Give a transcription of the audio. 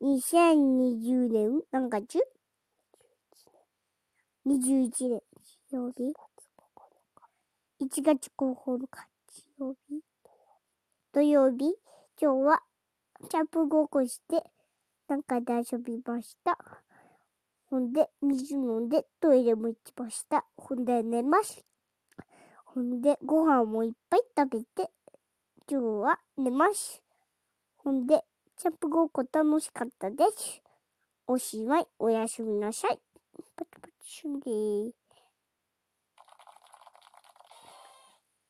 2020年？何月 ?21 年日曜日 ?1 月9日曜日土曜日今日はキャンプごっこしてなんかで遊びました。ほんで、水飲んでトイレも行きました。ほんで寝ます。ほんで、ご飯もいっぱい食べて、今日は寝ます。ほんで、キャンプごっこ楽しかったです。おしまい、おやすみなさい。パチパチシュンでー。